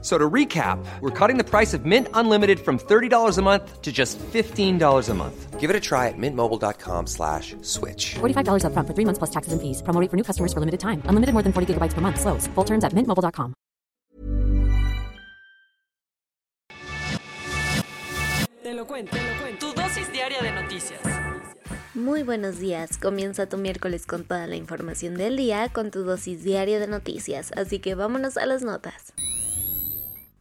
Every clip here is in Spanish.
So to recap, we're cutting the price of Mint Unlimited from $30 a month to just $15 a month. Give it a try at mintmobile.com slash switch. $45 upfront for three months plus taxes and fees. Promo rate for new customers for limited time. Unlimited more than 40 gigabytes per month. Slows. Full terms at mintmobile.com. Te lo cuento, te lo cuento. Tu dosis diaria de noticias. Muy buenos días, comienza tu miércoles con toda la información del día con tu dosis diaria de noticias, así que vámonos a las notas.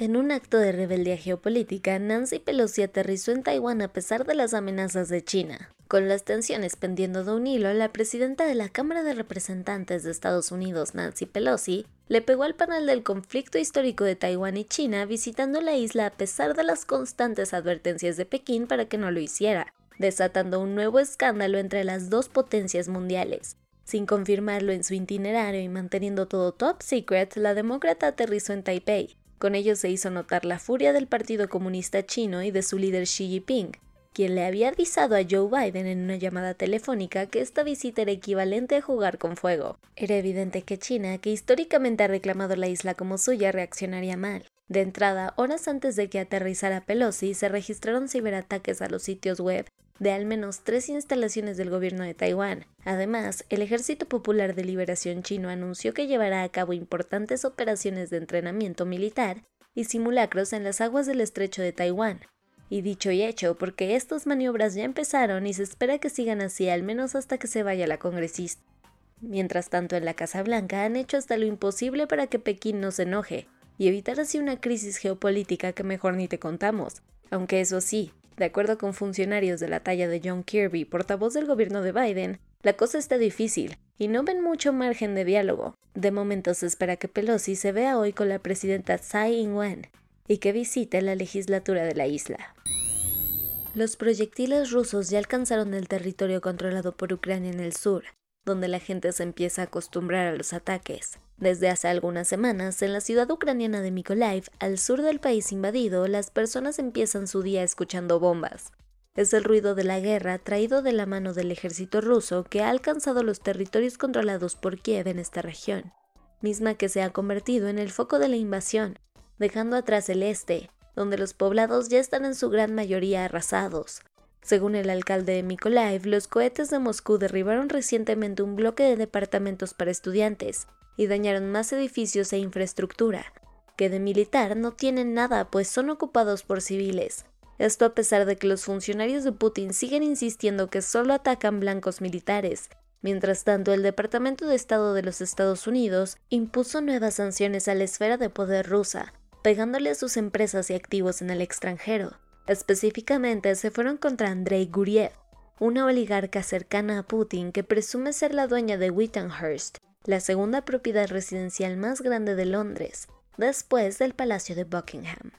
En un acto de rebeldía geopolítica, Nancy Pelosi aterrizó en Taiwán a pesar de las amenazas de China. Con las tensiones pendiendo de un hilo, la presidenta de la Cámara de Representantes de Estados Unidos, Nancy Pelosi, le pegó al panel del conflicto histórico de Taiwán y China visitando la isla a pesar de las constantes advertencias de Pekín para que no lo hiciera, desatando un nuevo escándalo entre las dos potencias mundiales. Sin confirmarlo en su itinerario y manteniendo todo top secret, la demócrata aterrizó en Taipei, con ello se hizo notar la furia del Partido Comunista Chino y de su líder Xi Jinping, quien le había avisado a Joe Biden en una llamada telefónica que esta visita era equivalente a jugar con fuego. Era evidente que China, que históricamente ha reclamado la isla como suya, reaccionaría mal. De entrada, horas antes de que aterrizara Pelosi, se registraron ciberataques a los sitios web de al menos tres instalaciones del gobierno de Taiwán. Además, el Ejército Popular de Liberación Chino anunció que llevará a cabo importantes operaciones de entrenamiento militar y simulacros en las aguas del estrecho de Taiwán. Y dicho y hecho, porque estas maniobras ya empezaron y se espera que sigan así al menos hasta que se vaya la congresista. Mientras tanto, en la Casa Blanca han hecho hasta lo imposible para que Pekín no se enoje y evitar así una crisis geopolítica que mejor ni te contamos. Aunque eso sí, de acuerdo con funcionarios de la talla de John Kirby, portavoz del gobierno de Biden, la cosa está difícil y no ven mucho margen de diálogo. De momento se espera que Pelosi se vea hoy con la presidenta Tsai Ing-wen y que visite la legislatura de la isla. Los proyectiles rusos ya alcanzaron el territorio controlado por Ucrania en el sur, donde la gente se empieza a acostumbrar a los ataques. Desde hace algunas semanas, en la ciudad ucraniana de Mykolaiv, al sur del país invadido, las personas empiezan su día escuchando bombas. Es el ruido de la guerra traído de la mano del ejército ruso que ha alcanzado los territorios controlados por Kiev en esta región, misma que se ha convertido en el foco de la invasión, dejando atrás el este, donde los poblados ya están en su gran mayoría arrasados. Según el alcalde de Mykolaiv, los cohetes de Moscú derribaron recientemente un bloque de departamentos para estudiantes, y dañaron más edificios e infraestructura, que de militar no tienen nada pues son ocupados por civiles. Esto a pesar de que los funcionarios de Putin siguen insistiendo que solo atacan blancos militares. Mientras tanto, el Departamento de Estado de los Estados Unidos impuso nuevas sanciones a la esfera de poder rusa, pegándole a sus empresas y activos en el extranjero. Específicamente se fueron contra Andrei Guriev, una oligarca cercana a Putin que presume ser la dueña de Wittenhurst, la segunda propiedad residencial más grande de Londres, después del Palacio de Buckingham.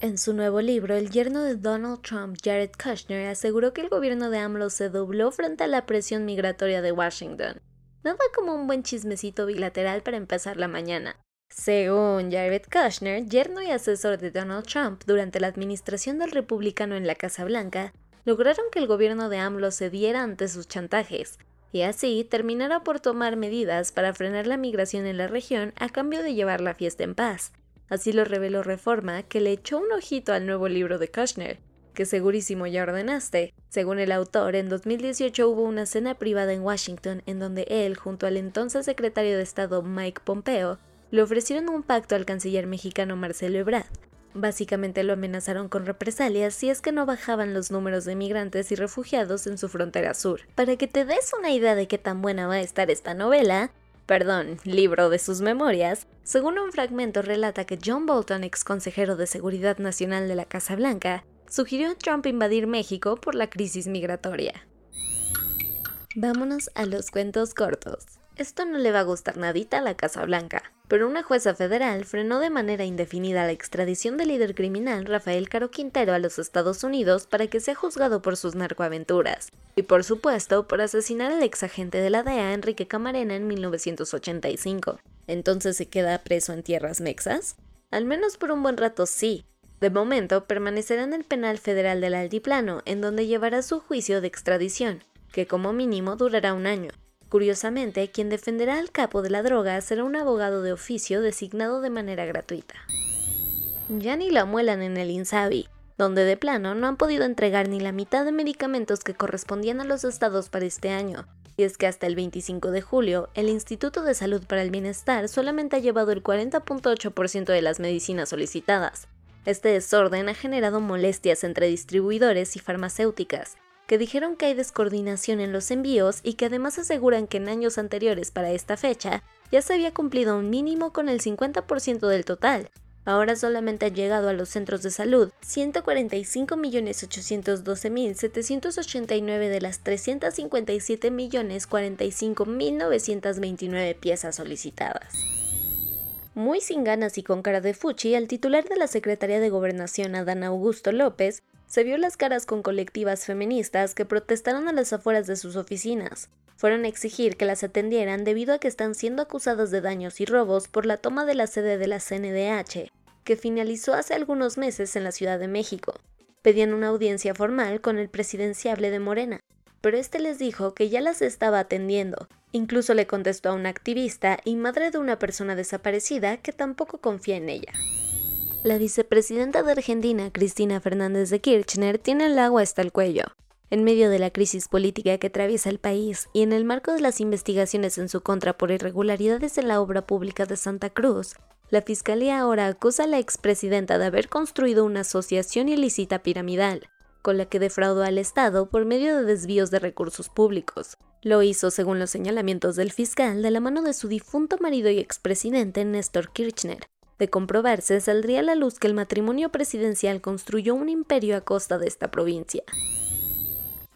En su nuevo libro, el yerno de Donald Trump, Jared Kushner, aseguró que el gobierno de AMLO se dobló frente a la presión migratoria de Washington. Nada como un buen chismecito bilateral para empezar la mañana. Según Jared Kushner, yerno y asesor de Donald Trump durante la administración del republicano en la Casa Blanca, lograron que el gobierno de AMLO cediera ante sus chantajes, y así terminará por tomar medidas para frenar la migración en la región a cambio de llevar la fiesta en paz. Así lo reveló Reforma, que le echó un ojito al nuevo libro de Kushner, que segurísimo ya ordenaste. Según el autor, en 2018 hubo una cena privada en Washington en donde él, junto al entonces secretario de Estado Mike Pompeo, le ofrecieron un pacto al canciller mexicano Marcelo Ebrard, Básicamente lo amenazaron con represalias si es que no bajaban los números de migrantes y refugiados en su frontera sur. Para que te des una idea de qué tan buena va a estar esta novela, perdón, libro de sus memorias, según un fragmento relata que John Bolton, ex consejero de Seguridad Nacional de la Casa Blanca, sugirió a Trump invadir México por la crisis migratoria. Vámonos a los cuentos cortos. Esto no le va a gustar nadita a la Casa Blanca, pero una jueza federal frenó de manera indefinida la extradición del líder criminal Rafael Caro Quintero a los Estados Unidos para que sea juzgado por sus narcoaventuras, y por supuesto por asesinar al ex agente de la DEA Enrique Camarena en 1985. ¿Entonces se queda preso en tierras mexas? Al menos por un buen rato sí. De momento permanecerá en el penal federal del Altiplano, en donde llevará su juicio de extradición, que como mínimo durará un año. Curiosamente, quien defenderá al capo de la droga será un abogado de oficio designado de manera gratuita. Ya ni la muelan en el INSABI, donde de plano no han podido entregar ni la mitad de medicamentos que correspondían a los estados para este año, y es que hasta el 25 de julio, el Instituto de Salud para el Bienestar solamente ha llevado el 40.8% de las medicinas solicitadas. Este desorden ha generado molestias entre distribuidores y farmacéuticas, que dijeron que hay descoordinación en los envíos y que además aseguran que en años anteriores para esta fecha ya se había cumplido un mínimo con el 50% del total. Ahora solamente han llegado a los centros de salud 145.812.789 de las 357.045.929 piezas solicitadas. Muy sin ganas y con cara de fuchi, el titular de la Secretaría de Gobernación, Adán Augusto López, se vio las caras con colectivas feministas que protestaron a las afueras de sus oficinas. Fueron a exigir que las atendieran debido a que están siendo acusadas de daños y robos por la toma de la sede de la CNDH, que finalizó hace algunos meses en la Ciudad de México. Pedían una audiencia formal con el presidenciable de Morena, pero este les dijo que ya las estaba atendiendo. Incluso le contestó a una activista y madre de una persona desaparecida que tampoco confía en ella. La vicepresidenta de Argentina, Cristina Fernández de Kirchner, tiene el agua hasta el cuello. En medio de la crisis política que atraviesa el país y en el marco de las investigaciones en su contra por irregularidades en la obra pública de Santa Cruz, la Fiscalía ahora acusa a la expresidenta de haber construido una asociación ilícita piramidal, con la que defraudó al Estado por medio de desvíos de recursos públicos. Lo hizo, según los señalamientos del fiscal, de la mano de su difunto marido y expresidente Néstor Kirchner, de comprobarse, saldría a la luz que el matrimonio presidencial construyó un imperio a costa de esta provincia.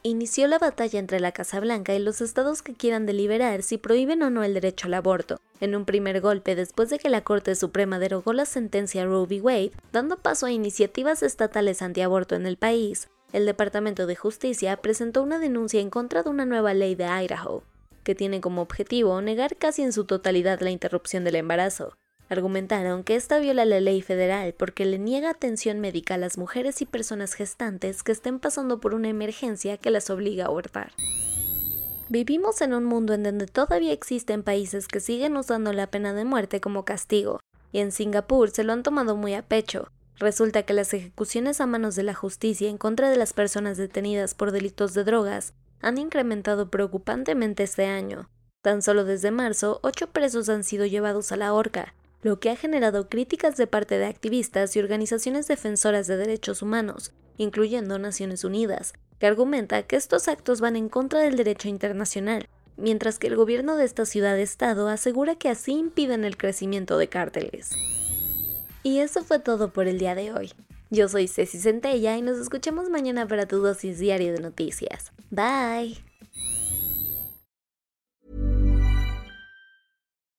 Inició la batalla entre la Casa Blanca y los estados que quieran deliberar si prohíben o no el derecho al aborto, en un primer golpe después de que la Corte Suprema derogó la sentencia Roe v. Wade, dando paso a iniciativas estatales antiaborto en el país. El Departamento de Justicia presentó una denuncia en contra de una nueva ley de Idaho, que tiene como objetivo negar casi en su totalidad la interrupción del embarazo. Argumentaron que esta viola la ley federal porque le niega atención médica a las mujeres y personas gestantes que estén pasando por una emergencia que las obliga a abortar. Vivimos en un mundo en donde todavía existen países que siguen usando la pena de muerte como castigo, y en Singapur se lo han tomado muy a pecho. Resulta que las ejecuciones a manos de la justicia en contra de las personas detenidas por delitos de drogas han incrementado preocupantemente este año. Tan solo desde marzo, ocho presos han sido llevados a la horca, lo que ha generado críticas de parte de activistas y organizaciones defensoras de derechos humanos, incluyendo Naciones Unidas, que argumenta que estos actos van en contra del derecho internacional, mientras que el gobierno de esta ciudad-estado asegura que así impiden el crecimiento de cárteles. Y eso fue todo por el día de hoy. Yo soy Ceci Centella y nos escuchamos mañana para tu dosis de noticias. Bye.